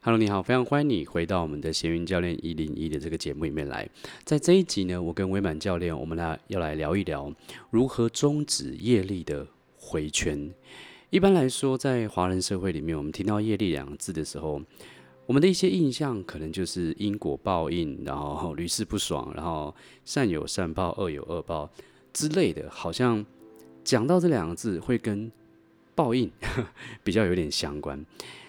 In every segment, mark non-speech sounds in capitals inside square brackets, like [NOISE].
Hello，你好，非常欢迎你回到我们的闲云教练一零一的这个节目里面来。在这一集呢，我跟威满教练，我们来要来聊一聊如何终止业力的回圈。一般来说，在华人社会里面，我们听到业力两个字的时候，我们的一些印象可能就是因果报应，然后屡试不爽，然后善有善报，恶有恶报之类的，好像讲到这两个字会跟报应 [LAUGHS] 比较有点相关。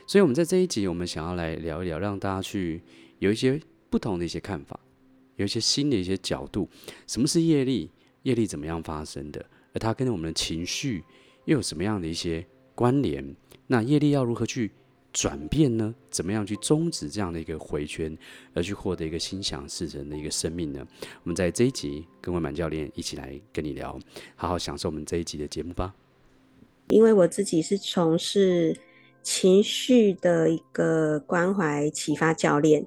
所以，我们在这一集，我们想要来聊一聊，让大家去有一些不同的一些看法，有一些新的一些角度。什么是业力？业力怎么样发生的？而它跟我们的情绪又有什么样的一些关联？那业力要如何去转变呢？怎么样去终止这样的一个回圈，而去获得一个心想事成的一个生命呢？我们在这一集跟魏满教练一起来跟你聊，好好享受我们这一集的节目吧。因为我自己是从事。情绪的一个关怀启发教练，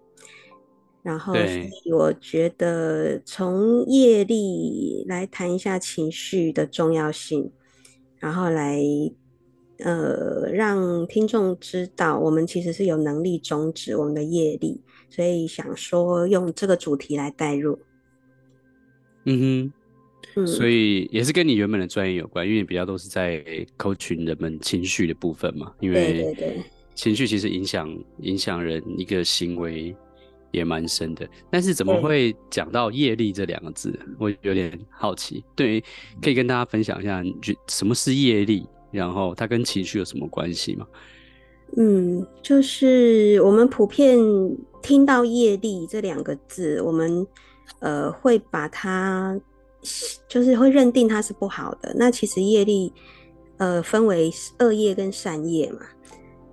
然后所以我觉得从业力来谈一下情绪的重要性，然后来呃让听众知道我们其实是有能力终止我们的业力，所以想说用这个主题来带入。嗯哼。所以也是跟你原本的专业有关，因为比较都是在 coaching 人们情绪的部分嘛。因为情绪其实影响影响人一个行为也蛮深的。但是怎么会讲到业力这两个字？我有点好奇。对，可以跟大家分享一下，你觉什么是业力？然后它跟情绪有什么关系吗？嗯，就是我们普遍听到业力这两个字，我们呃会把它。就是会认定它是不好的。那其实业力，呃，分为恶业跟善业嘛。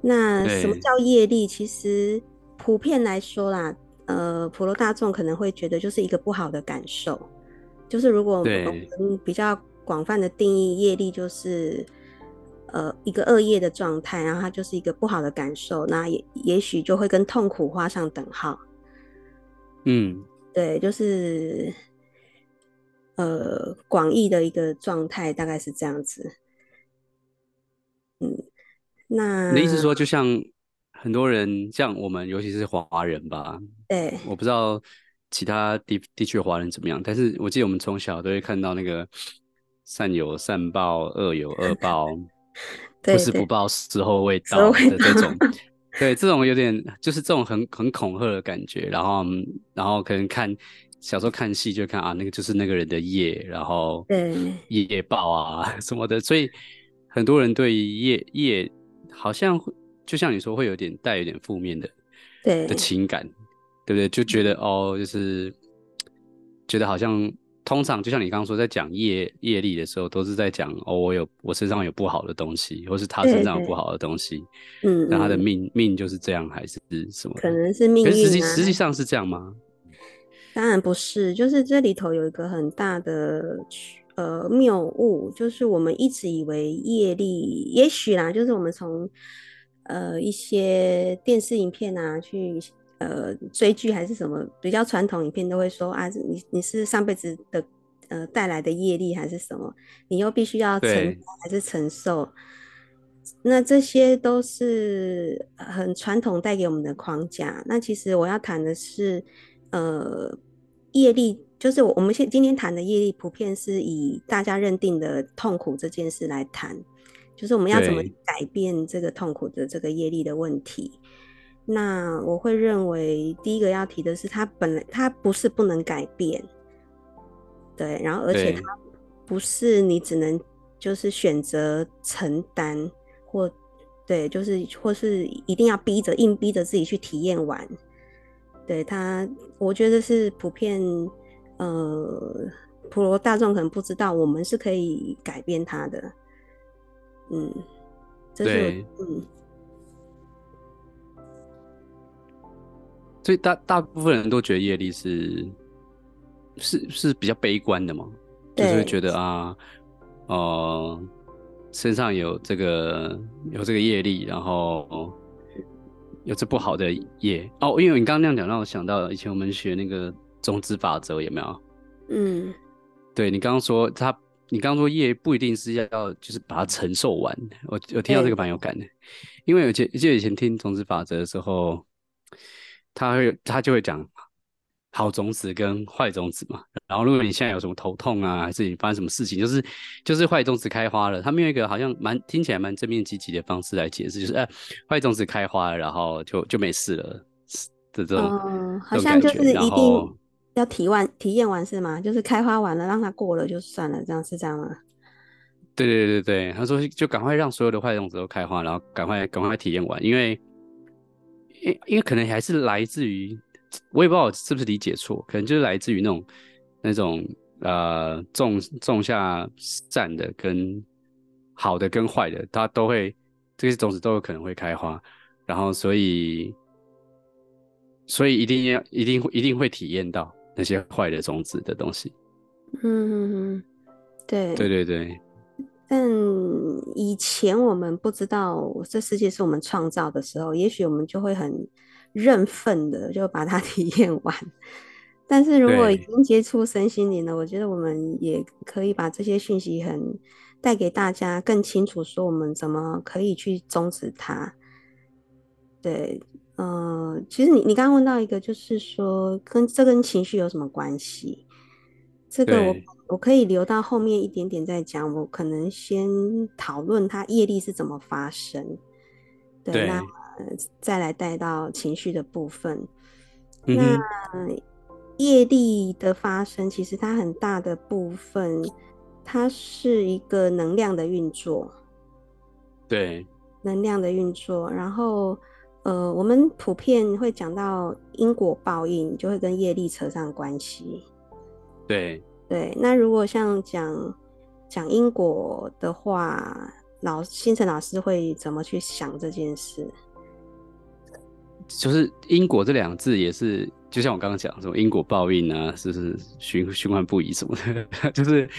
那什么叫业力？其实普遍来说啦，呃，普罗大众可能会觉得就是一个不好的感受。就是如果我们比较广泛的定义业力，就是呃一个恶业的状态，然后它就是一个不好的感受，那也也许就会跟痛苦画上等号。嗯，对，就是。呃，广义的一个状态大概是这样子。嗯，那你的意思说，就像很多人，像我们，尤其是华人吧？对，我不知道其他地地区的华人怎么样，但是我记得我们从小都会看到那个善有善报，恶有恶报，[LAUGHS] 不是不报，时候未到的这种。对，这种有点就是这种很很恐吓的感觉，然后然后可能看。小时候看戏就看啊，那个就是那个人的业，然后业报啊 [LAUGHS] 什么的，所以很多人对业业好像就像你说会有点带有点负面的对的情感，对不对？就觉得哦，就是觉得好像通常就像你刚刚说，在讲业业力的时候，都是在讲哦，我有我身上有不好的东西，或是他身上有不好的东西，嗯，那他的命命就是这样，还是什么？可能是命运啊。可是实际实际上是这样吗？当然不是，就是这里头有一个很大的呃谬误，就是我们一直以为业力，也许啦，就是我们从呃一些电视影片啊去呃追剧还是什么比较传统影片都会说啊，你你是上辈子的呃带来的业力还是什么，你又必须要承担还是承受，那这些都是很传统带给我们的框架。那其实我要谈的是。呃，业力就是我们现今天谈的业力，普遍是以大家认定的痛苦这件事来谈，就是我们要怎么改变这个痛苦的这个业力的问题。那我会认为，第一个要提的是，它本来它不是不能改变，对，然后而且它不是你只能就是选择承担或对，就是或是一定要逼着硬逼着自己去体验完。对他，我觉得是普遍，呃，普罗大众可能不知道，我们是可以改变他的，嗯，这是对嗯，所以大大部分人都觉得业力是是是比较悲观的嘛，就是会觉得啊，呃，身上有这个有这个业力，然后。有这不好的业哦，因为你刚刚那样讲，让我想到以前我们学那个种子法则，有没有？嗯，对，你刚刚说他，你刚刚说业不一定是要就是把它承受完。我我听到这个蛮有感的，欸、因为我记得以前听种子法则的时候，他会他就会讲好种子跟坏种子嘛。然后如果你现在有什么头痛啊，还是你发生什么事情，就是就是坏种子开花了，他们用一个好像蛮听起来蛮正面积极的方式来解释，就是哎，坏种子开花了，然后就就没事了的这种，嗯，好像就是一定要体完体验完是吗？就是开花完了，让它过了就算了，这样是这样吗？对对对对，他说就赶快让所有的坏种子都开花，然后赶快赶快体验完，因为因因为可能还是来自于，我也不知道我是不是理解错，可能就是来自于那种那种呃种种下善的跟好的跟坏的，它都会这些种子都有可能会开花，然后所以所以一定要一定一定会体验到那些坏的种子的东西。嗯，对对对对。但以前我们不知道这世界是我们创造的时候，也许我们就会很认份的就把它 [LAUGHS] 体验完。但是如果已经接触身心灵了，我觉得我们也可以把这些讯息很带给大家，更清楚说我们怎么可以去终止它。对，呃，其实你你刚刚问到一个，就是说跟这跟情绪有什么关系？这个我我可以留到后面一点点再讲，我可能先讨论它业力是怎么发生，对，对那再来带到情绪的部分。嗯、那业力的发生，其实它很大的部分，它是一个能量的运作，对，能量的运作。然后呃，我们普遍会讲到因果报应，就会跟业力扯上关系。对对，那如果像讲讲因果的话，老星辰老师会怎么去想这件事？就是因果这两个字也是，就像我刚刚讲什么因果报应啊，是不是循循环不已什么的？[LAUGHS] 就是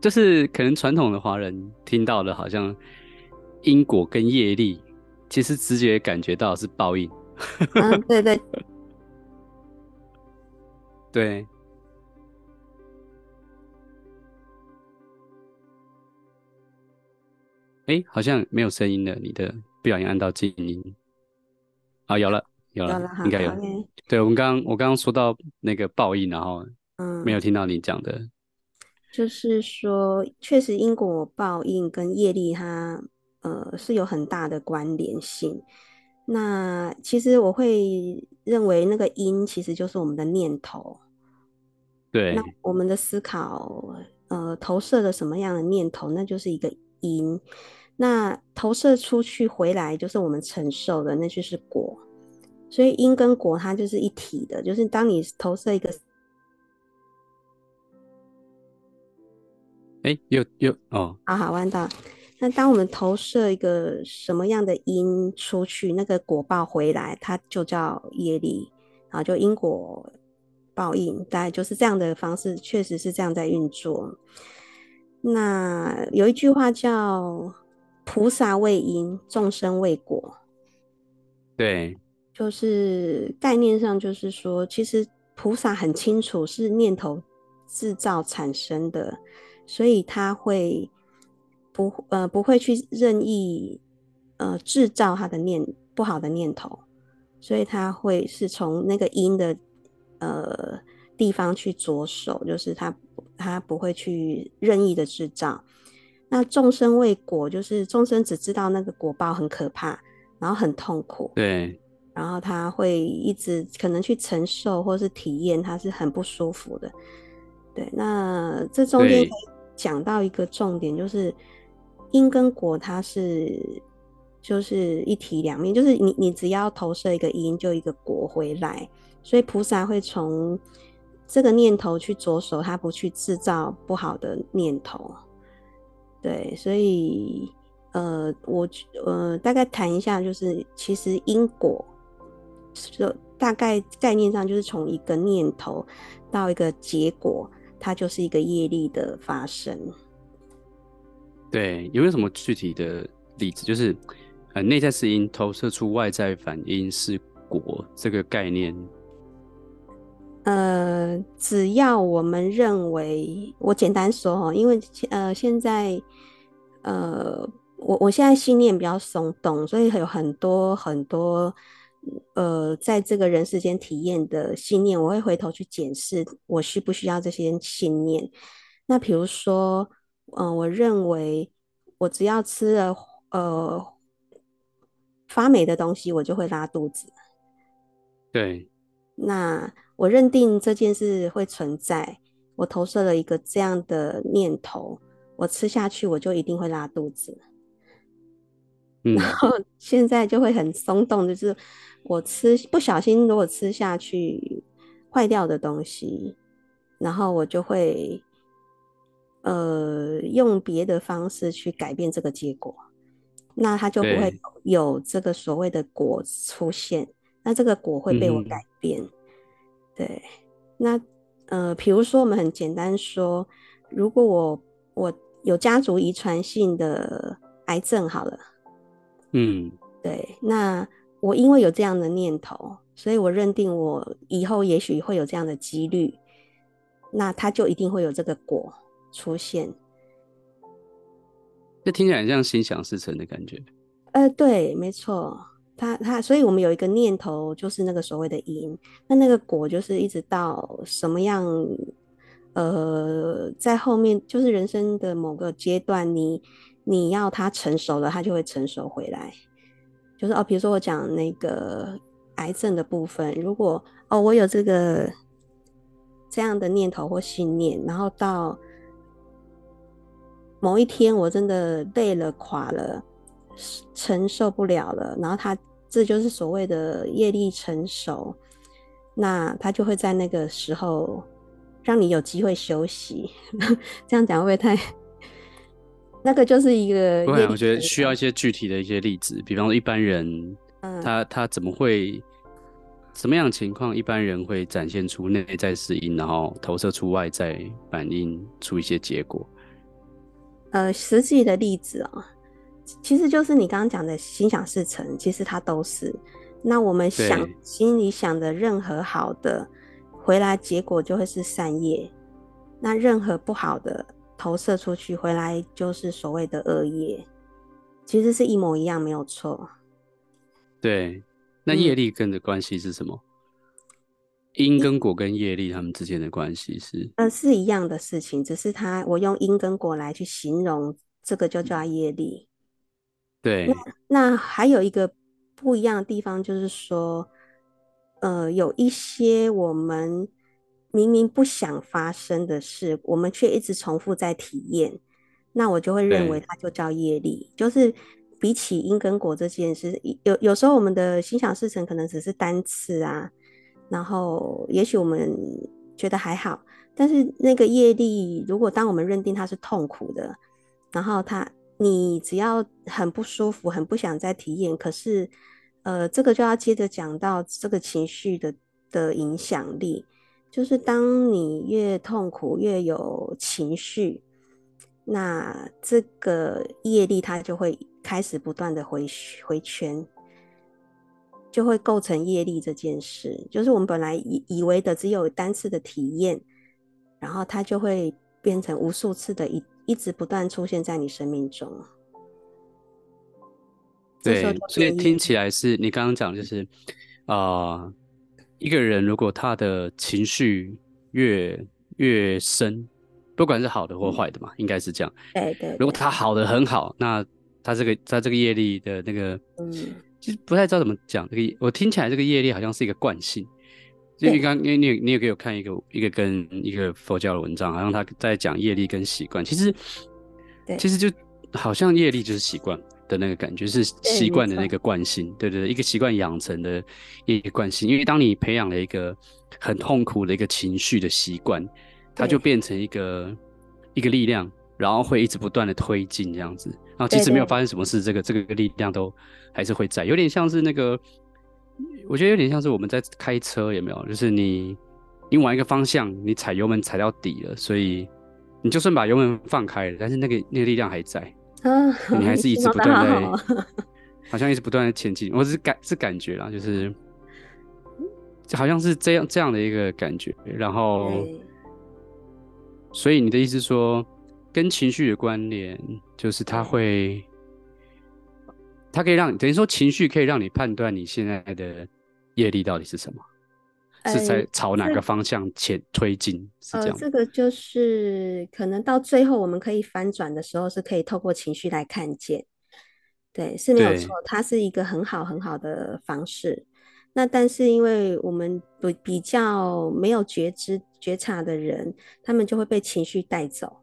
就是可能传统的华人听到的，好像因果跟业力，其实直觉感觉到是报应。嗯，对对对。[LAUGHS] 哎、欸，好像没有声音了。你的不小心按到静音，啊，有了，有了，应该有。Okay. 对，我们刚刚我刚刚说到那个报应，然后嗯，没有听到你讲的，就是说，确实因果报应跟业力它呃是有很大的关联性。那其实我会认为，那个因其实就是我们的念头。对，那我们的思考呃投射了什么样的念头，那就是一个因。那投射出去回来就是我们承受的，那就是果。所以因跟果它就是一体的，就是当你投射一个，哎、欸，有有哦，好好弯道。那当我们投射一个什么样的因出去，那个果报回来，它就叫业力，然后就因果报应，大概就是这样的方式，确实是这样在运作。那有一句话叫。菩萨为因，众生为果。对，就是概念上，就是说，其实菩萨很清楚是念头制造产生的，所以他会不呃不会去任意呃制造他的念不好的念头，所以他会是从那个因的呃地方去着手，就是他他不会去任意的制造。那众生为果，就是众生只知道那个果报很可怕，然后很痛苦，对，然后他会一直可能去承受或是体验，他是很不舒服的。对，那这中间讲到一个重点，就是因跟果它是就是一体两面，就是你你只要投射一个因，就一个果回来，所以菩萨会从这个念头去着手，他不去制造不好的念头。对，所以呃，我呃大概谈一下，就是其实因果就大概概念上就是从一个念头到一个结果，它就是一个业力的发生。对，有没有什么具体的例子？就是呃，内在是因投射出外在反应是果这个概念。呃，只要我们认为，我简单说哈，因为呃，现在呃，我我现在信念比较松动，所以有很多很多呃，在这个人世间体验的信念，我会回头去检视我需不需要这些信念。那比如说，嗯、呃，我认为我只要吃了呃发霉的东西，我就会拉肚子。对。那我认定这件事会存在，我投射了一个这样的念头，我吃下去我就一定会拉肚子。嗯、[LAUGHS] 然后现在就会很松动，就是我吃不小心如果吃下去坏掉的东西，然后我就会呃用别的方式去改变这个结果，那它就不会有这个所谓的果出现，那这个果会被我改变。嗯、对，那呃，比如说我们很简单说，如果我我有家族遗传性的癌症，好了。嗯，对，那我因为有这样的念头，所以我认定我以后也许会有这样的几率，那它就一定会有这个果出现。这听起来很像心想事成的感觉。呃，对，没错，它它，所以我们有一个念头，就是那个所谓的因，那那个果就是一直到什么样，呃，在后面就是人生的某个阶段，你。你要它成熟了，它就会成熟回来。就是哦，比如说我讲那个癌症的部分，如果哦我有这个这样的念头或信念，然后到某一天我真的累了、垮了，承受不了了，然后他这就是所谓的业力成熟，那他就会在那个时候让你有机会休息。[LAUGHS] 这样讲会不会太？那个就是一个，对，我觉得需要一些具体的一些例子，比方说一般人，嗯、他他怎么会，什么样的情况，一般人会展现出内在适应，然后投射出外在反映出一些结果。呃，实际的例子啊、喔，其实就是你刚刚讲的心想事成，其实它都是。那我们想心里想的任何好的，回来结果就会是善业；那任何不好的。投射出去回来就是所谓的恶业，其实是一模一样，没有错。对，那业力跟的关系是什么？嗯、因跟果跟业力他们之间的关系是？呃，是一样的事情，只是他我用因跟果来去形容这个就叫业力。对，那那还有一个不一样的地方就是说，呃，有一些我们。明明不想发生的事，我们却一直重复在体验，那我就会认为它就叫业力。就是比起因跟果这件事，有有时候我们的心想事成可能只是单次啊，然后也许我们觉得还好，但是那个业力，如果当我们认定它是痛苦的，然后它你只要很不舒服，很不想再体验，可是呃，这个就要接着讲到这个情绪的的影响力。就是当你越痛苦，越有情绪，那这个业力它就会开始不断的回回圈，就会构成业力这件事。就是我们本来以以为的只有单次的体验，然后它就会变成无数次的一一直不断出现在你生命中。对，所以听起来是你刚刚讲就是啊。呃一个人如果他的情绪越越深，不管是好的或坏的嘛，嗯、应该是这样。对，对对。如果他好的很好，那他这个他这个业力的那个，嗯，其实不太知道怎么讲。这个我听起来这个业力好像是一个惯性。就你刚因为你你也给我看一个一个跟一个佛教的文章，好像他在讲业力跟习惯。其实，对，其实就好像业力就是习惯。的那个感觉是习惯的那个惯性，对对对，一个习惯养成的一个惯性。因为当你培养了一个很痛苦的一个情绪的习惯，它就变成一个一个力量，然后会一直不断的推进这样子。然后即使没有发生什么事，这个这个力量都还是会在。有点像是那个，我觉得有点像是我们在开车，有没有？就是你你往一个方向，你踩油门踩到底了，所以你就算把油门放开了，但是那个那个力量还在。啊，你还是一直不断在，[LAUGHS] 好，[LAUGHS] 好像一直不断的前进。我只是感是感觉啦，就是就好像是这样这样的一个感觉。然后，所以你的意思说，跟情绪的关联，就是它会它可以让等于说情绪可以让你判断你现在的业力到底是什么，呃、是在朝哪个方向前推进？是这样。这个就是可能到最后我们可以翻转的时候，是可以透过情绪来看见。对，是没有错，它是一个很好很好的方式。那但是因为我们比比较没有觉知觉察的人，他们就会被情绪带走。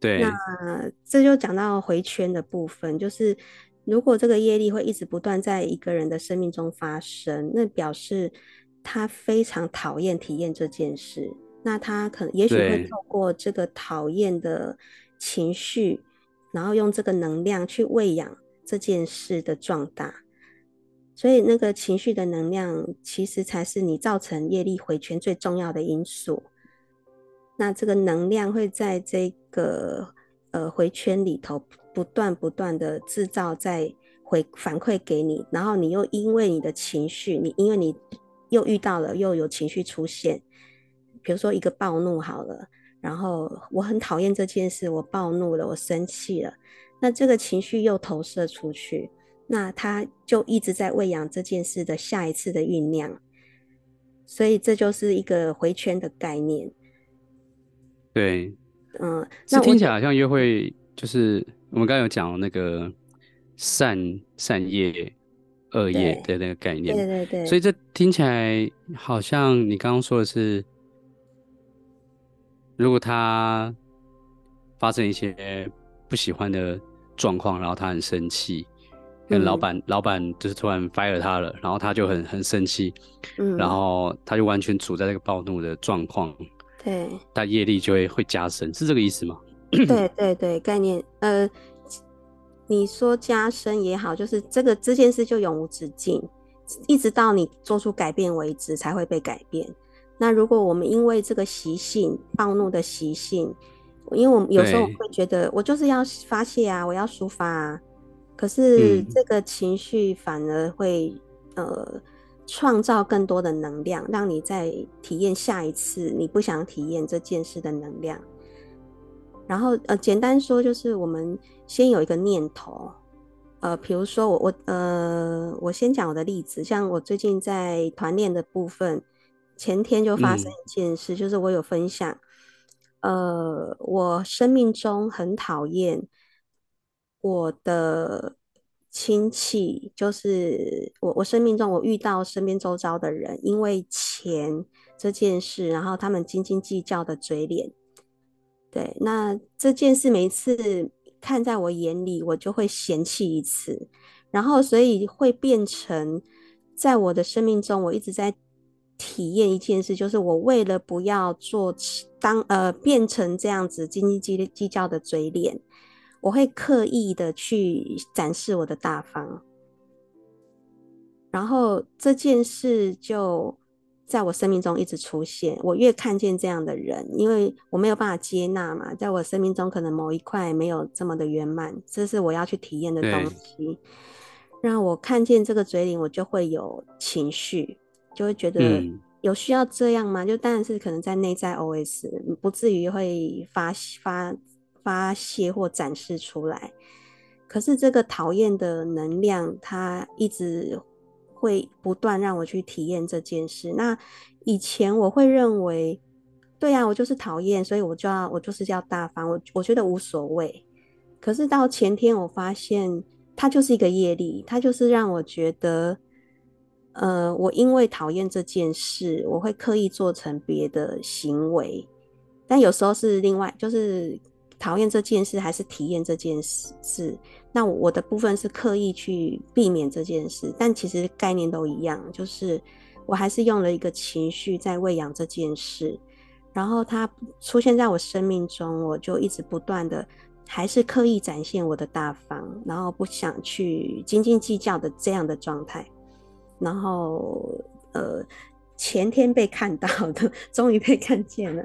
对，那这就讲到回圈的部分，就是如果这个业力会一直不断在一个人的生命中发生，那表示他非常讨厌体验这件事。那他可能也许会透过这个讨厌的情绪，然后用这个能量去喂养这件事的壮大。所以那个情绪的能量，其实才是你造成业力回圈最重要的因素。那这个能量会在这个呃回圈里头不断不断的制造，在回反馈给你，然后你又因为你的情绪，你因为你又遇到了又有情绪出现，比如说一个暴怒好了，然后我很讨厌这件事，我暴怒了，我生气了，那这个情绪又投射出去。那他就一直在喂养这件事的下一次的酝酿，所以这就是一个回圈的概念。对，嗯，那听起来好像约会就是我们刚刚有讲那个善善业、恶业的那个概念，对对对。所以这听起来好像你刚刚说的是，如果他发生一些不喜欢的状况，然后他很生气。跟老板，嗯、老板就是突然 fire 他了，然后他就很很生气，嗯，然后他就完全处在这个暴怒的状况，对，他业力就会会加深，是这个意思吗？对 [CLEARS THROAT] 对对，概念，呃，你说加深也好，就是这个这件事就永无止境，一直到你做出改变为止才会被改变。那如果我们因为这个习性，暴怒的习性，因为我们有时候会觉得我就是要发泄啊，我要抒发啊。可是这个情绪反而会、嗯、呃创造更多的能量，让你再体验下一次你不想体验这件事的能量。然后呃简单说就是我们先有一个念头，呃比如说我我呃我先讲我的例子，像我最近在团练的部分，前天就发生一件事，嗯、就是我有分享，呃我生命中很讨厌。我的亲戚就是我，我生命中我遇到身边周遭的人，因为钱这件事，然后他们斤斤计较的嘴脸。对，那这件事每一次看在我眼里，我就会嫌弃一次，然后所以会变成在我的生命中，我一直在体验一件事，就是我为了不要做当呃变成这样子斤斤计计较的嘴脸。我会刻意的去展示我的大方，然后这件事就在我生命中一直出现。我越看见这样的人，因为我没有办法接纳嘛，在我生命中可能某一块没有这么的圆满，这是我要去体验的东西。让我看见这个嘴脸，我就会有情绪，就会觉得有需要这样吗？就当然是可能在内在 OS，不至于会发发。发泄或展示出来，可是这个讨厌的能量，它一直会不断让我去体验这件事。那以前我会认为，对啊，我就是讨厌，所以我就要我就是要大方，我我觉得无所谓。可是到前天，我发现它就是一个业力，它就是让我觉得，呃，我因为讨厌这件事，我会刻意做成别的行为，但有时候是另外就是。讨厌这件事还是体验这件事？那我的部分是刻意去避免这件事，但其实概念都一样，就是我还是用了一个情绪在喂养这件事，然后它出现在我生命中，我就一直不断的还是刻意展现我的大方，然后不想去斤斤计较的这样的状态，然后呃前天被看到的，终于被看见了，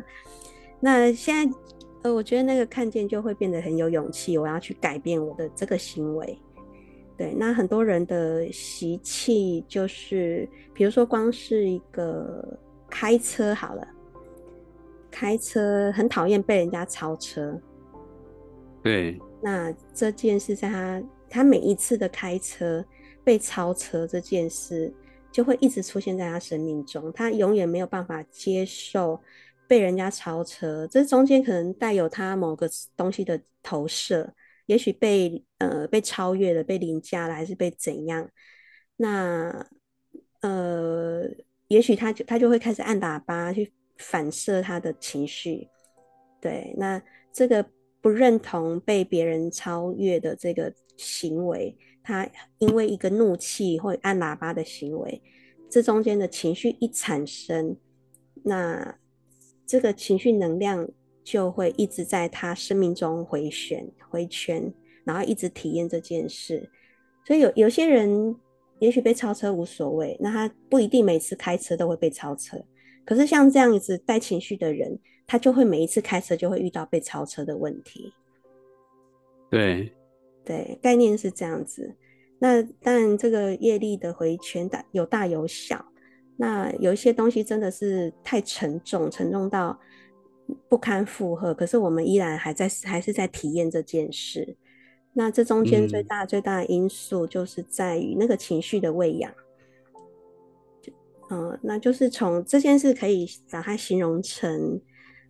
那现在。呃，我觉得那个看见就会变得很有勇气，我要去改变我的这个行为。对，那很多人的习气就是，比如说光是一个开车好了，开车很讨厌被人家超车。对。那这件事在他他每一次的开车被超车这件事，就会一直出现在他生命中。他永远没有办法接受被人家超车，这中间可能带有他某个东西的投射，也许被呃被超越了，被凌驾了，还是被怎样？那呃，也许他就他就会开始按喇叭去反射他的情绪。对，那这个不认同被别人超越的这个行为，他因为一个怒气或按喇叭的行为，这中间的情绪一产生，那这个情绪能量就会一直在他生命中回旋回圈，然后一直体验这件事。所以有有些人也许被超车无所谓，那他不一定每次开车都会被超车。可是像这样子带情绪的人，他就会每一次开车就会遇到被超车的问题。对，对，概念是这样子。那当然，这个业力的回圈大有大有小。那有一些东西真的是太沉重，沉重到不堪负荷。可是我们依然还在，还是在体验这件事。那这中间最大最大的因素就是在于那个情绪的喂养。嗯、呃，那就是从这件事可以把它形容成。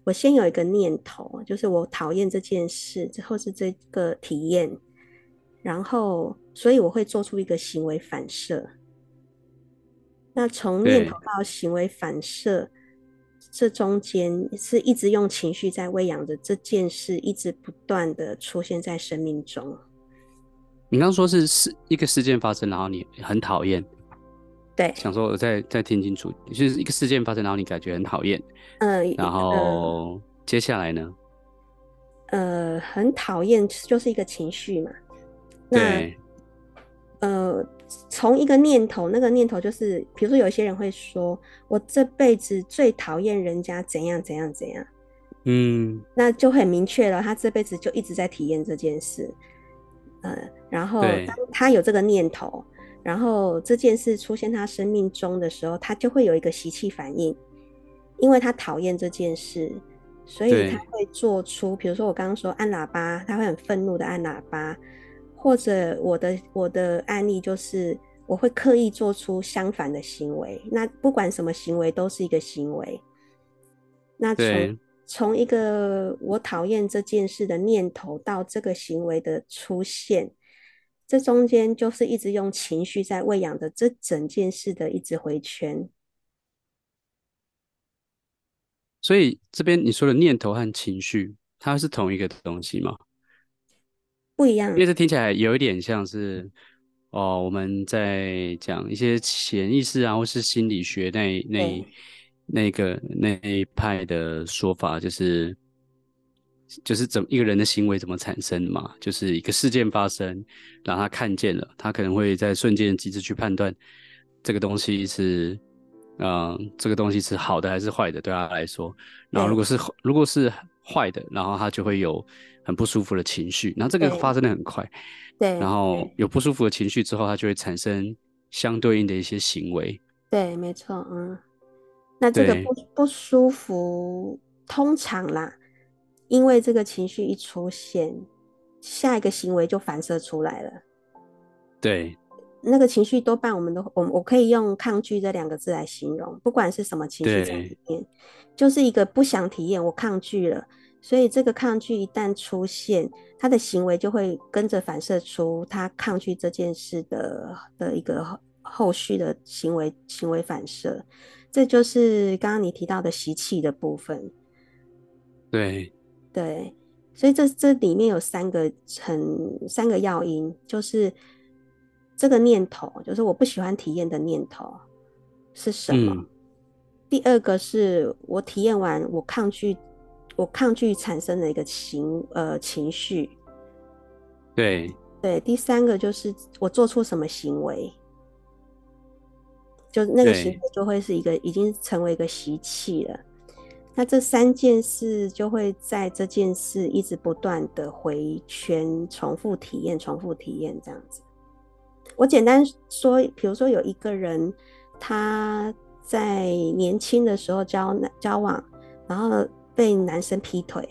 我先有一个念头，就是我讨厌这件事，之后是这个体验，然后所以我会做出一个行为反射。那从念头到行为反射，这中间是一直用情绪在喂养着这件事，一直不断的出现在生命中。你刚刚说是事一个事件发生，然后你很讨厌。对，想说我再再听清楚，就是一个事件发生，然后你感觉很讨厌，嗯、呃，然后、呃、接下来呢？呃，很讨厌就是一个情绪嘛。对。呃，从一个念头，那个念头就是，比如说有些人会说，我这辈子最讨厌人家怎样怎样怎样，嗯，那就很明确了，他这辈子就一直在体验这件事。呃，然后当他有这个念头。然后这件事出现他生命中的时候，他就会有一个习气反应，因为他讨厌这件事，所以他会做出，比如说我刚刚说按喇叭，他会很愤怒的按喇叭，或者我的我的案例就是我会刻意做出相反的行为，那不管什么行为都是一个行为。那从从一个我讨厌这件事的念头到这个行为的出现。这中间就是一直用情绪在喂养的这整件事的一直回圈，所以这边你说的念头和情绪，它是同一个东西吗？不一样，因为这听起来有一点像是哦，我们在讲一些潜意识啊，或是心理学那那那个那一派的说法，就是。就是怎么一个人的行为怎么产生的嘛？就是一个事件发生，让他看见了，他可能会在瞬间的机制去判断这个东西是，嗯、呃，这个东西是好的还是坏的，对他来说。然后如果是如果是坏的，然后他就会有很不舒服的情绪。然后这个发生的很快，对。然后有不舒服的情绪之后，它就会产生相对应的一些行为。对，没错，嗯。那这个不不舒服，通常啦。因为这个情绪一出现，下一个行为就反射出来了。对，那个情绪多半我们都我我可以用抗拒这两个字来形容，不管是什么情绪在里面，就是一个不想体验，我抗拒了，所以这个抗拒一旦出现，他的行为就会跟着反射出他抗拒这件事的的一个后续的行为行为反射，这就是刚刚你提到的习气的部分。对。对，所以这这里面有三个很三个要因，就是这个念头，就是我不喜欢体验的念头是什么？嗯、第二个是我体验完，我抗拒，我抗拒产生的一个情呃情绪。对对，第三个就是我做出什么行为，就那个行为就会是一个已经成为一个习气了。那这三件事就会在这件事一直不断的回圈，重复体验，重复体验这样子。我简单说，比如说有一个人，他在年轻的时候交交往，然后被男生劈腿，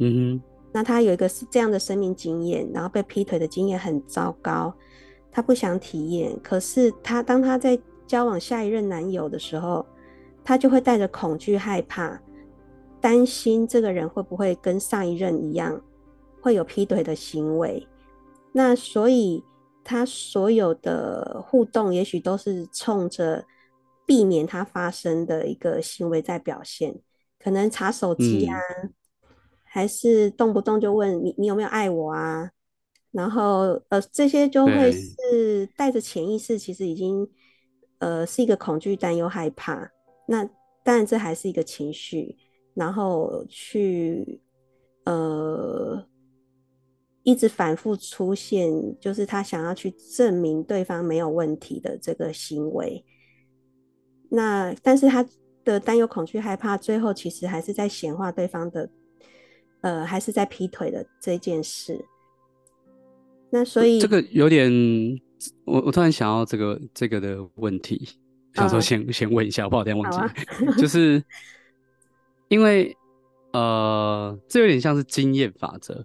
嗯哼，那他有一个是这样的生命经验，然后被劈腿的经验很糟糕，他不想体验。可是他当他在交往下一任男友的时候，他就会带着恐惧、害怕、担心这个人会不会跟上一任一样，会有劈腿的行为。那所以他所有的互动，也许都是冲着避免他发生的一个行为在表现，可能查手机啊。嗯还是动不动就问你，你有没有爱我啊？然后呃，这些就会是带着潜意识，其实已经呃是一个恐惧、担忧、害怕。那当然这还是一个情绪，然后去呃一直反复出现，就是他想要去证明对方没有问题的这个行为。那但是他的担忧、恐惧、害怕，最后其实还是在显化对方的。呃，还是在劈腿的这件事。那所以这个有点，我我突然想到这个这个的问题，想说先、uh, 先问一下，我不好意思忘记，啊、就是因为呃，这有点像是经验法则。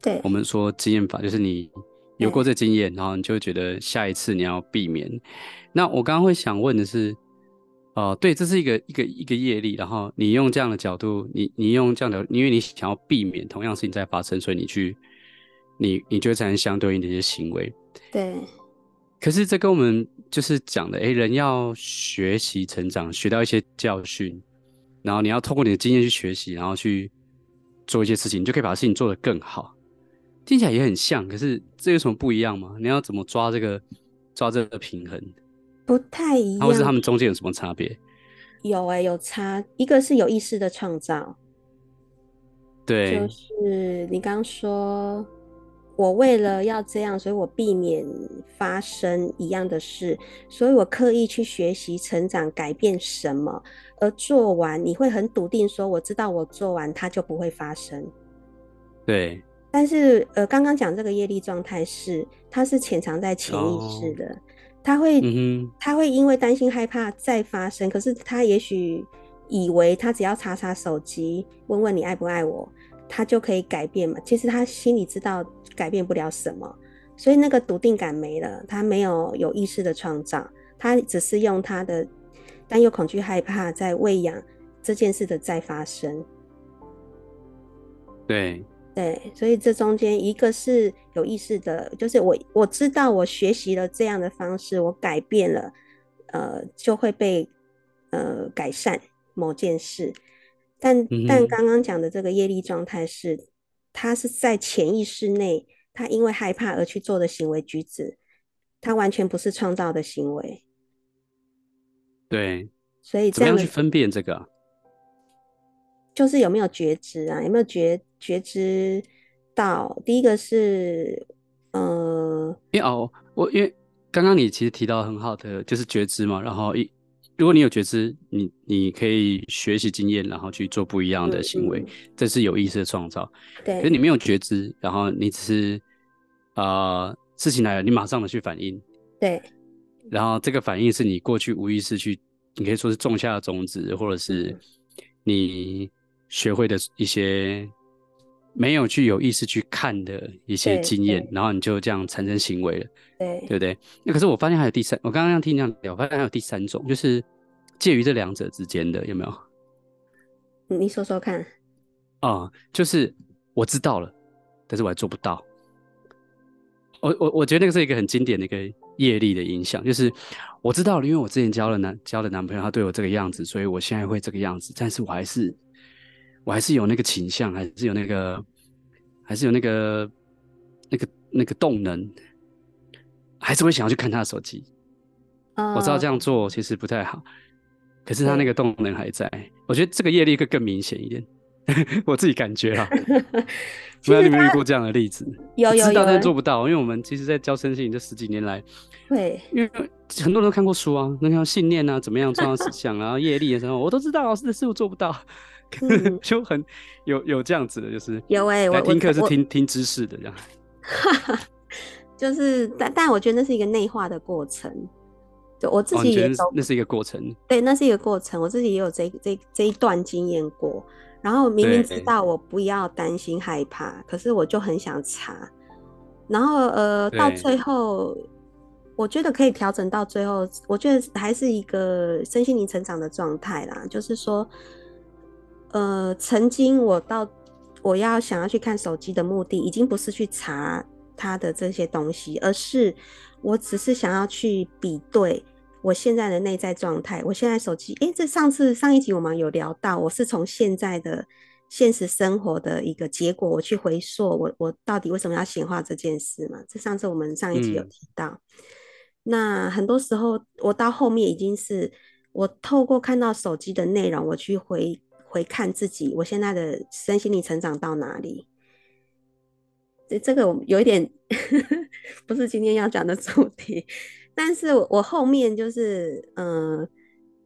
对，我们说经验法就是你有过这经验，然后你就会觉得下一次你要避免。那我刚刚会想问的是。哦、呃，对，这是一个一个一个业力，然后你用这样的角度，你你用这样的，因为你想要避免同样事情再发生，所以你去，你你就会产生相对应的一些行为。对。可是这跟我们就是讲的，哎，人要学习成长，学到一些教训，然后你要透过你的经验去学习，然后去做一些事情，你就可以把事情做得更好。听起来也很像，可是这有什么不一样吗？你要怎么抓这个抓这个平衡？不太一样，或是他们中间有什么差别？有哎、欸，有差。一个是有意识的创造，对，就是你刚刚说，我为了要这样，所以我避免发生一样的事，所以我刻意去学习、成长、改变什么，而做完，你会很笃定说，我知道我做完它就不会发生。对，但是呃，刚刚讲这个业力状态是，它是潜藏在潜意识的。哦他会，嗯、他会因为担心害怕再发生，可是他也许以为他只要查查手机，问问你爱不爱我，他就可以改变嘛。其实他心里知道改变不了什么，所以那个笃定感没了。他没有有意识的创造，他只是用他的担忧、恐惧、害怕在喂养这件事的再发生。对。对，所以这中间一个是有意识的，就是我我知道我学习了这样的方式，我改变了，呃，就会被呃改善某件事。但、嗯、但刚刚讲的这个业力状态是，他是在潜意识内，他因为害怕而去做的行为举止，他完全不是创造的行为。对，所以这样，怎么样去分辨这个？就是有没有觉知啊？有没有觉觉知到？第一个是，呃，因为哦，我因为刚刚你其实提到很好的就是觉知嘛，然后一如果你有觉知，你你可以学习经验，然后去做不一样的行为，这是有意识的创造。对，可是你没有觉知，然后你只是啊、呃、事情来了，你马上的去反应。对，然后这个反应是你过去无意识去，你可以说是种下的种子，或者是你。学会的一些没有去有意识去看的一些经验，然后你就这样产生行为了，对，对不对？那可是我发现还有第三，我刚刚听你这样聊，我发现还有第三种，就是介于这两者之间的，有没有？你说说看。啊、嗯，就是我知道了，但是我还做不到。我我我觉得那个是一个很经典的一个业力的影响，就是我知道了，因为我之前交了男交了男朋友，他对我这个样子，所以我现在会这个样子，但是我还是。我还是有那个倾向，还是有那个，还是有那个，那个那个动能，还是会想要去看他的手机。Uh, 我知道这样做其实不太好，可是他那个动能还在。我觉得这个业力会更明显一点，[LAUGHS] 我自己感觉啊。[LAUGHS] 不知道你有没有遇过这样的例子？有有有，知道但是做不到，因为我们其实，在教身心灵这十几年来，对，因为很多人都看过书啊，那像信念啊，怎么样创造思想啊，业力的时候，我都知道，老师的事我做不到。嗯、[LAUGHS] 就很有有这样子的，就是有哎、欸，我听课是听听知识的这样，[LAUGHS] 就是但但我觉得那是一个内化的过程，就我自己也、哦、那是一个过程，对，那是一个过程，我自己也有这这这一段经验过，然后明明知道我不要担心害怕，可是我就很想查。然后呃，到最后，我觉得可以调整到最后，我觉得还是一个身心灵成长的状态啦。就是说，呃，曾经我到我要想要去看手机的目的，已经不是去查它的这些东西，而是我只是想要去比对。我现在的内在状态，我现在手机，诶、欸，这上次上一集我们有聊到，我是从现在的现实生活的一个结果，我去回溯我我到底为什么要显化这件事嘛？这上次我们上一集有提到。嗯、那很多时候我到后面已经是我透过看到手机的内容，我去回回看自己，我现在的身心灵成长到哪里？这这个我有一点 [LAUGHS] 不是今天要讲的主题。但是我后面就是，嗯、呃，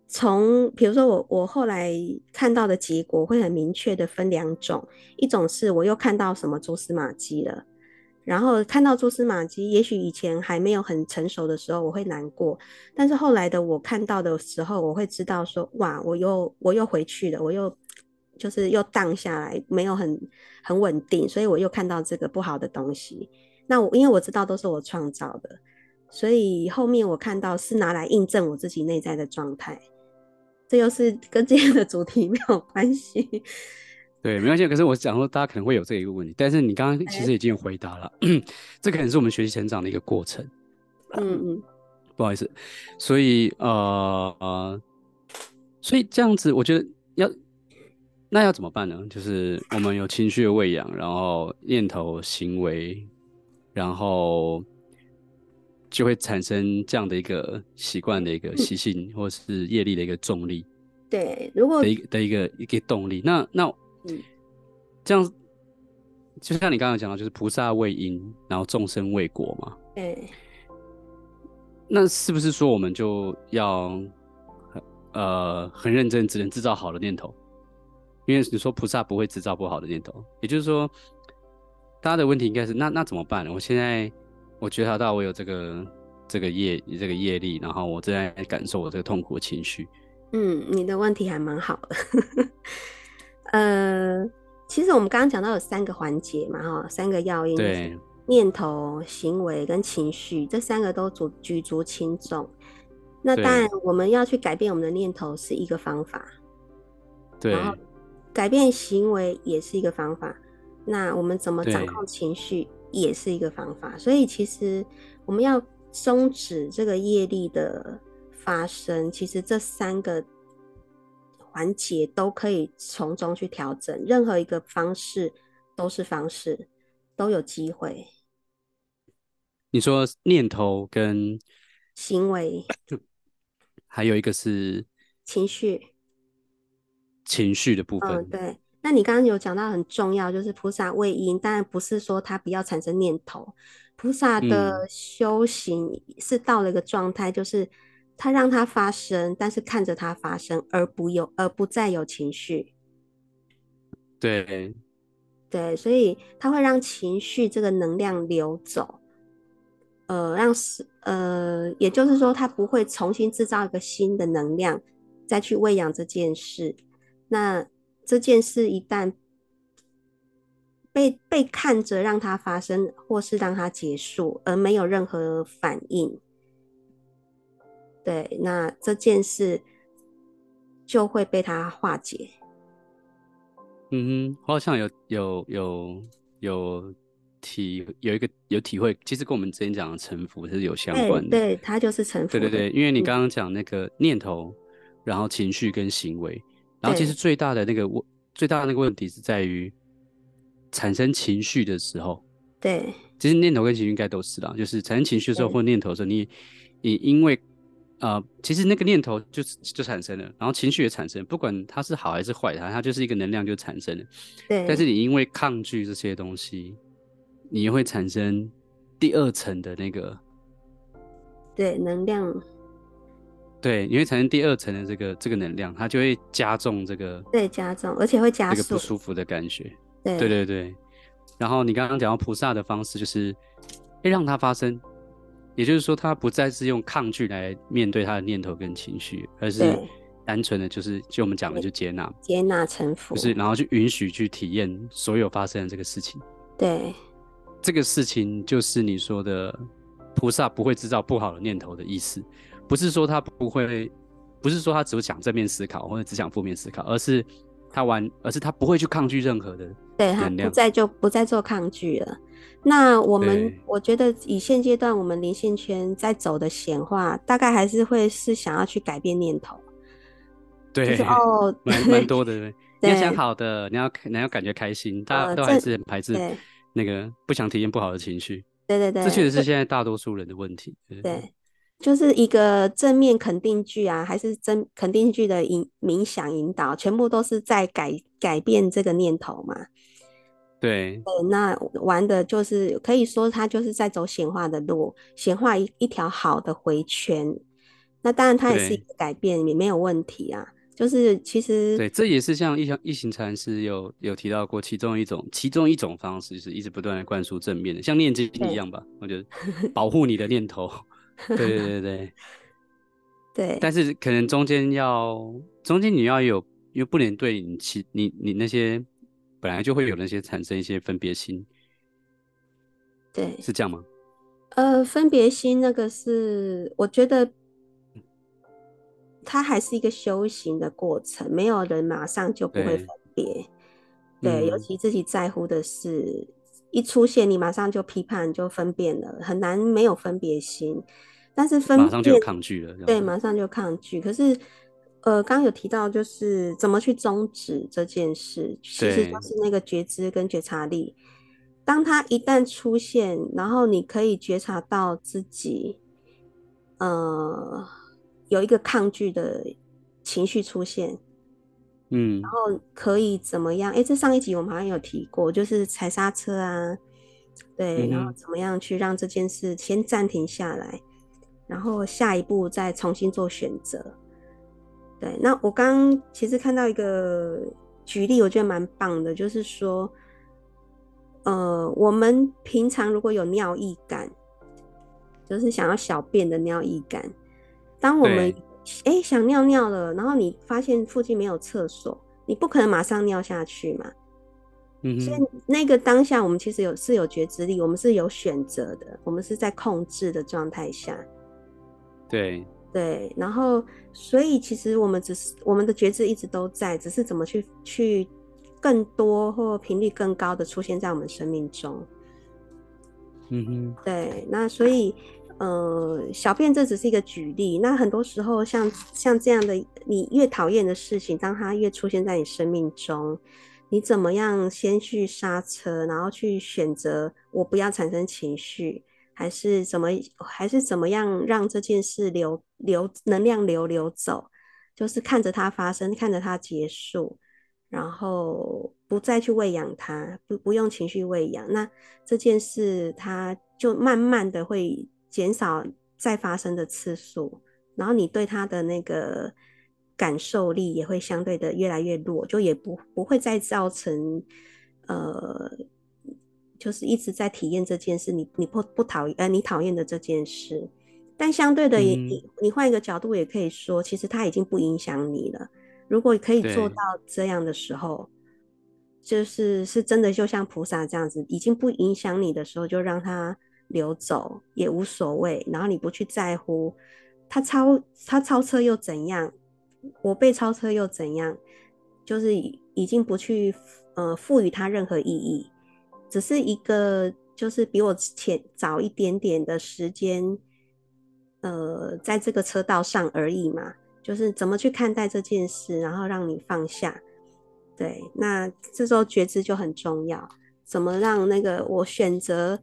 从比如说我我后来看到的结果会很明确的分两种，一种是我又看到什么蛛丝马迹了，然后看到蛛丝马迹，也许以前还没有很成熟的时候我会难过，但是后来的我看到的时候，我会知道说，哇，我又我又回去了，我又就是又荡下来，没有很很稳定，所以我又看到这个不好的东西。那我因为我知道都是我创造的。所以后面我看到是拿来印证我自己内在的状态，这又是跟今天的主题没有关系。对，没关系。可是我讲说，大家可能会有这一个问题，但是你刚刚其实已经有回答了。欸、这可能是我们学习成长的一个过程。嗯嗯，不好意思。所以呃呃，所以这样子，我觉得要那要怎么办呢？就是我们有情绪的喂养，然后念头、行为，然后。就会产生这样的一个习惯的一个习性，嗯、或是业力的一个重力。对，如果的一的一个一个动力，那那嗯，这样就像你刚刚讲到，就是菩萨为因，然后众生为果嘛。对。那是不是说我们就要呃很认真，只能制造好的念头？因为你说菩萨不会制造不好的念头，也就是说，大家的问题应该是那那怎么办呢？我现在。我觉察到我有这个这个业这个业力，然后我正在感受我这个痛苦的情绪。嗯，你的问题还蛮好的。呃，其实我们刚刚讲到有三个环节嘛，哈，三个要因，对，念头、行为跟情绪，这三个都举举足轻重。那当然，我们要去改变我们的念头是一个方法，对，然后改变行为也是一个方法。那我们怎么掌控情绪？也是一个方法，所以其实我们要终止这个业力的发生，其实这三个环节都可以从中去调整，任何一个方式都是方式，都有机会。你说念头跟行为，[CLEARS THROAT] 还有一个是情绪，情绪的部分，嗯，对。那你刚刚有讲到很重要，就是菩萨为因，当然不是说他不要产生念头。菩萨的修行是到了一个状态，就是他让它发生，但是看着它发生，而不有而不再有情绪。对，对，所以他会让情绪这个能量流走，呃，让是呃，也就是说，他不会重新制造一个新的能量再去喂养这件事。那这件事一旦被被看着让它发生，或是让它结束，而没有任何反应，对，那这件事就会被他化解。嗯哼，我好像有有有有体有一个有体会，其实跟我们之前讲的臣服是有相关的。对，对，它就是臣服。对对对，因为你刚刚讲那个念头，嗯、然后情绪跟行为。然后其实最大的那个问，最大的那个问题是在于产生情绪的时候。对，其实念头跟情绪应该都是啦，就是产生情绪的时候或念头的时候，你你因为呃，其实那个念头就就产生了，然后情绪也产生，不管它是好还是坏，它它就是一个能量就产生了。对。但是你因为抗拒这些东西，你会产生第二层的那个对能量。对，你会产生第二层的这个这个能量，它就会加重这个，对，加重，而且会加速这个不舒服的感觉。对，对对对。然后你刚刚讲到菩萨的方式，就是会让它发生，也就是说，他不再是用抗拒来面对他的念头跟情绪，而是单纯的就是就我们讲的就接纳，接纳臣服，就是然后去允许去体验所有发生的这个事情。对，这个事情就是你说的菩萨不会制造不好的念头的意思，不是说他不会，不是说他只想正面思考或者只想负面思考，而是他完，而是他不会去抗拒任何的对，他不再就不再做抗拒了。那我们我觉得以现阶段我们灵性圈在走的显化，大概还是会是想要去改变念头。[LAUGHS] 对，就是、哦，蛮蛮多的，[LAUGHS] 对，你要想好的，你要你要感觉开心，大家都还是很排斥那个不想体验不好的情绪。对对对，这确实是现在大多数人的问题。对，对，就是一个正面肯定句啊，还是正肯定句的引冥想引导，全部都是在改改变这个念头嘛。对，对，那玩的就是可以说他就是在走显化的路，显化一一条好的回圈。那当然，它也是一个改变，也没有问题啊。就是其实对，这也是像一行一行禅师有有提到过，其中一种其中一种方式就是一直不断的灌输正面的，像念经一样吧。我觉得保护你的念头，对对对对对。[LAUGHS] 但是可能中间要中间你要有，因为不能对你其你你那些本来就会有那些产生一些分别心。对，是这样吗？呃，分别心那个是我觉得。它还是一个修行的过程，没有人马上就不会分别。对，对、嗯，尤其自己在乎的事一出现，你马上就批判，就分辨了，很难没有分别心。但是分辨，马上就抗拒了。对，马上就抗拒。可是，呃，刚刚有提到，就是怎么去终止这件事，其实就是那个觉知跟觉察力。当它一旦出现，然后你可以觉察到自己，呃。有一个抗拒的情绪出现，嗯，然后可以怎么样？哎，这上一集我们好像有提过，就是踩刹车啊，对，嗯，然后怎么样去让这件事先暂停下来，然后下一步再重新做选择。对，那我刚刚其实看到一个举例，我觉得蛮棒的，就是说，呃，我们平常如果有尿意感，就是想要小便的尿意感。当我们哎、欸、想尿尿了，然后你发现附近没有厕所，你不可能马上尿下去嘛。嗯，所以那个当下，我们其实有是有觉知力，我们是有选择的，我们是在控制的状态下。对对，然后所以其实我们只是我们的觉知一直都在，只是怎么去去更多或频率更高的出现在我们生命中。嗯哼，对，那所以。呃，小便这只是一个举例。那很多时候像，像像这样的，你越讨厌的事情，当它越出现在你生命中，你怎么样先去刹车，然后去选择我不要产生情绪，还是怎么，还是怎么样让这件事流流能量流流走，就是看着它发生，看着它结束，然后不再去喂养它，不不用情绪喂养，那这件事它就慢慢的会。减少再发生的次数，然后你对它的那个感受力也会相对的越来越弱，就也不不会再造成呃，就是一直在体验这件事，你你不不讨厌呃你讨厌的这件事，但相对的也、嗯、你你换一个角度也可以说，其实他已经不影响你了。如果可以做到这样的时候，就是是真的就像菩萨这样子，已经不影响你的时候，就让它。流走也无所谓，然后你不去在乎他超他超车又怎样，我被超车又怎样，就是已经不去呃赋予他任何意义，只是一个就是比我前早一点点的时间，呃，在这个车道上而已嘛，就是怎么去看待这件事，然后让你放下，对，那这时候觉知就很重要，怎么让那个我选择。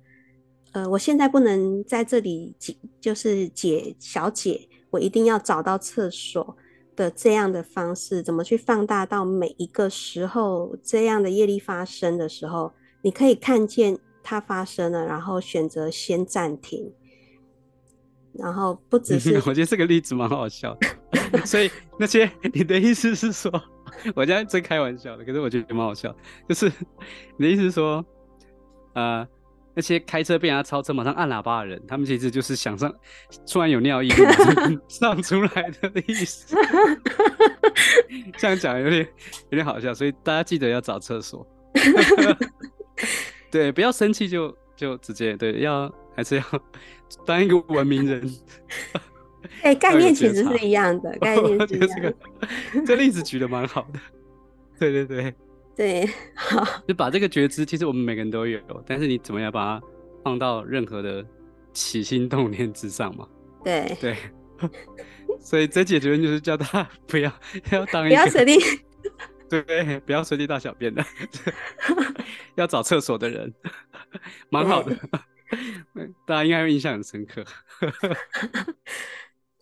呃，我现在不能在这里解，就是解小解，我一定要找到厕所的这样的方式，怎么去放大到每一个时候这样的业力发生的时候，你可以看见它发生了，然后选择先暂停，然后不只是，[LAUGHS] 我觉得这个例子蛮好笑的，[LAUGHS] 所以那些你的意思是说，[LAUGHS] 我现在在开玩笑的，可是我觉得蛮好笑，就是你的意思是说，呃。那些开车被人家超车马上按喇叭的人，他们其实就是想上，突然有尿意上出来的意思。这样讲有点有点好笑，所以大家记得要找厕所。[LAUGHS] 对，不要生气就就直接对，要还是要 [LAUGHS] 当一个文明人。哎、[LAUGHS] 欸，概念其实是一样的，概念是一样的。这例子举的蛮好的。对对对。对，好，就把这个觉知，其实我们每个人都有，但是你怎么样把它放到任何的起心动念之上嘛？对对，所以这解决就是叫他不要要当一个不要随地，对对，[LAUGHS] 不要随地大小便的，[LAUGHS] 要找厕所的人，[LAUGHS] 蛮好的，大家应该会印象很深刻。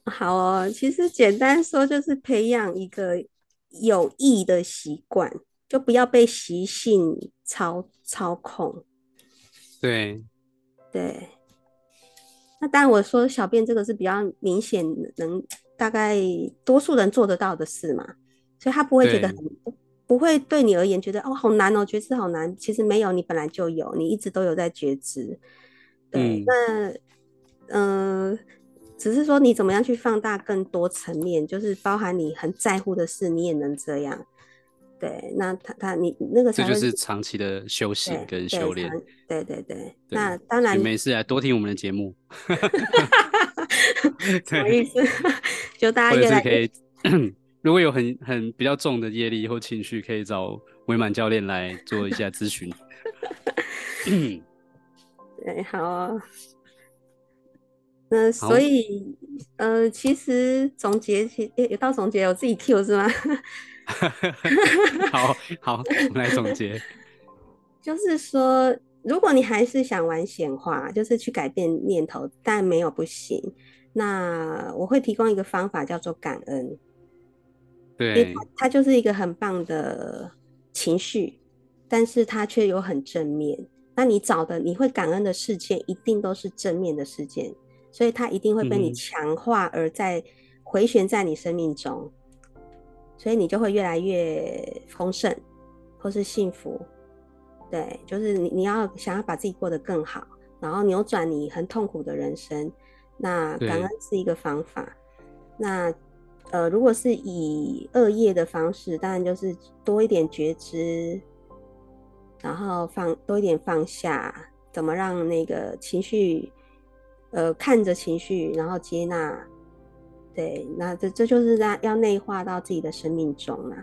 好哦，其实简单说就是培养一个有益的习惯。就不要被习性操操控。对，对。那当然，我说小便这个是比较明显，能大概多数人做得到的事嘛，所以他不会觉得很不，不会对你而言觉得哦好难哦，觉知好难。其实没有，你本来就有，你一直都有在觉知。对，嗯那嗯、呃，只是说你怎么样去放大更多层面，就是包含你很在乎的事，你也能这样。对，那他他你那个这就是长期的修行跟修炼。对对对，对，那当然没事啊，多听我们的节目。[LAUGHS] [LAUGHS] 什么意思？[LAUGHS] 就大家越来越可以，如果有很很比较重的业力或情绪，可以找维满教练来做一下咨询。[LAUGHS] 对，好啊。那所以呃，其实总结，其有到总结，我自己 Q 是吗？[LAUGHS] 好好，我们来总结。[LAUGHS] 就是说，如果你还是想玩显化，就是去改变念头，但没有不行。那我会提供一个方法，叫做感恩。对，它就是一个很棒的情绪，但是它却有很正面。那你找的你会感恩的事件，一定都是正面的事件，所以它一定会被你强化，而在回旋在你生命中。所以你就会越来越丰盛，或是幸福，对，就是你你要想要把自己过得更好，然后扭转你很痛苦的人生，那感恩是一个方法。那呃，如果是以恶业的方式，当然就是多一点觉知，然后放多一点放下，怎么让那个情绪，呃，看着情绪，然后接纳。对，那这这就是让要内化到自己的生命中了。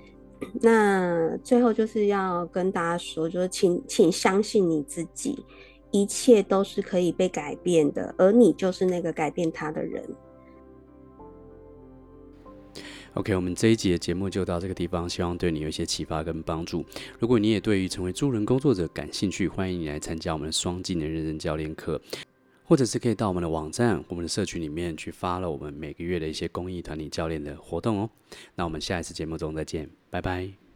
[COUGHS] 那最后就是要跟大家说，就是请请相信你自己，一切都是可以被改变的，而你就是那个改变他的人。OK，我们这一集的节目就到这个地方，希望对你有一些启发跟帮助。如果你也对于成为助人工作者感兴趣，欢迎你来参加我们的双技能认证教练课。或者是可以到我们的网站、我们的社群里面去发了我们每个月的一些公益团体教练的活动哦。那我们下一次节目中再见，拜拜。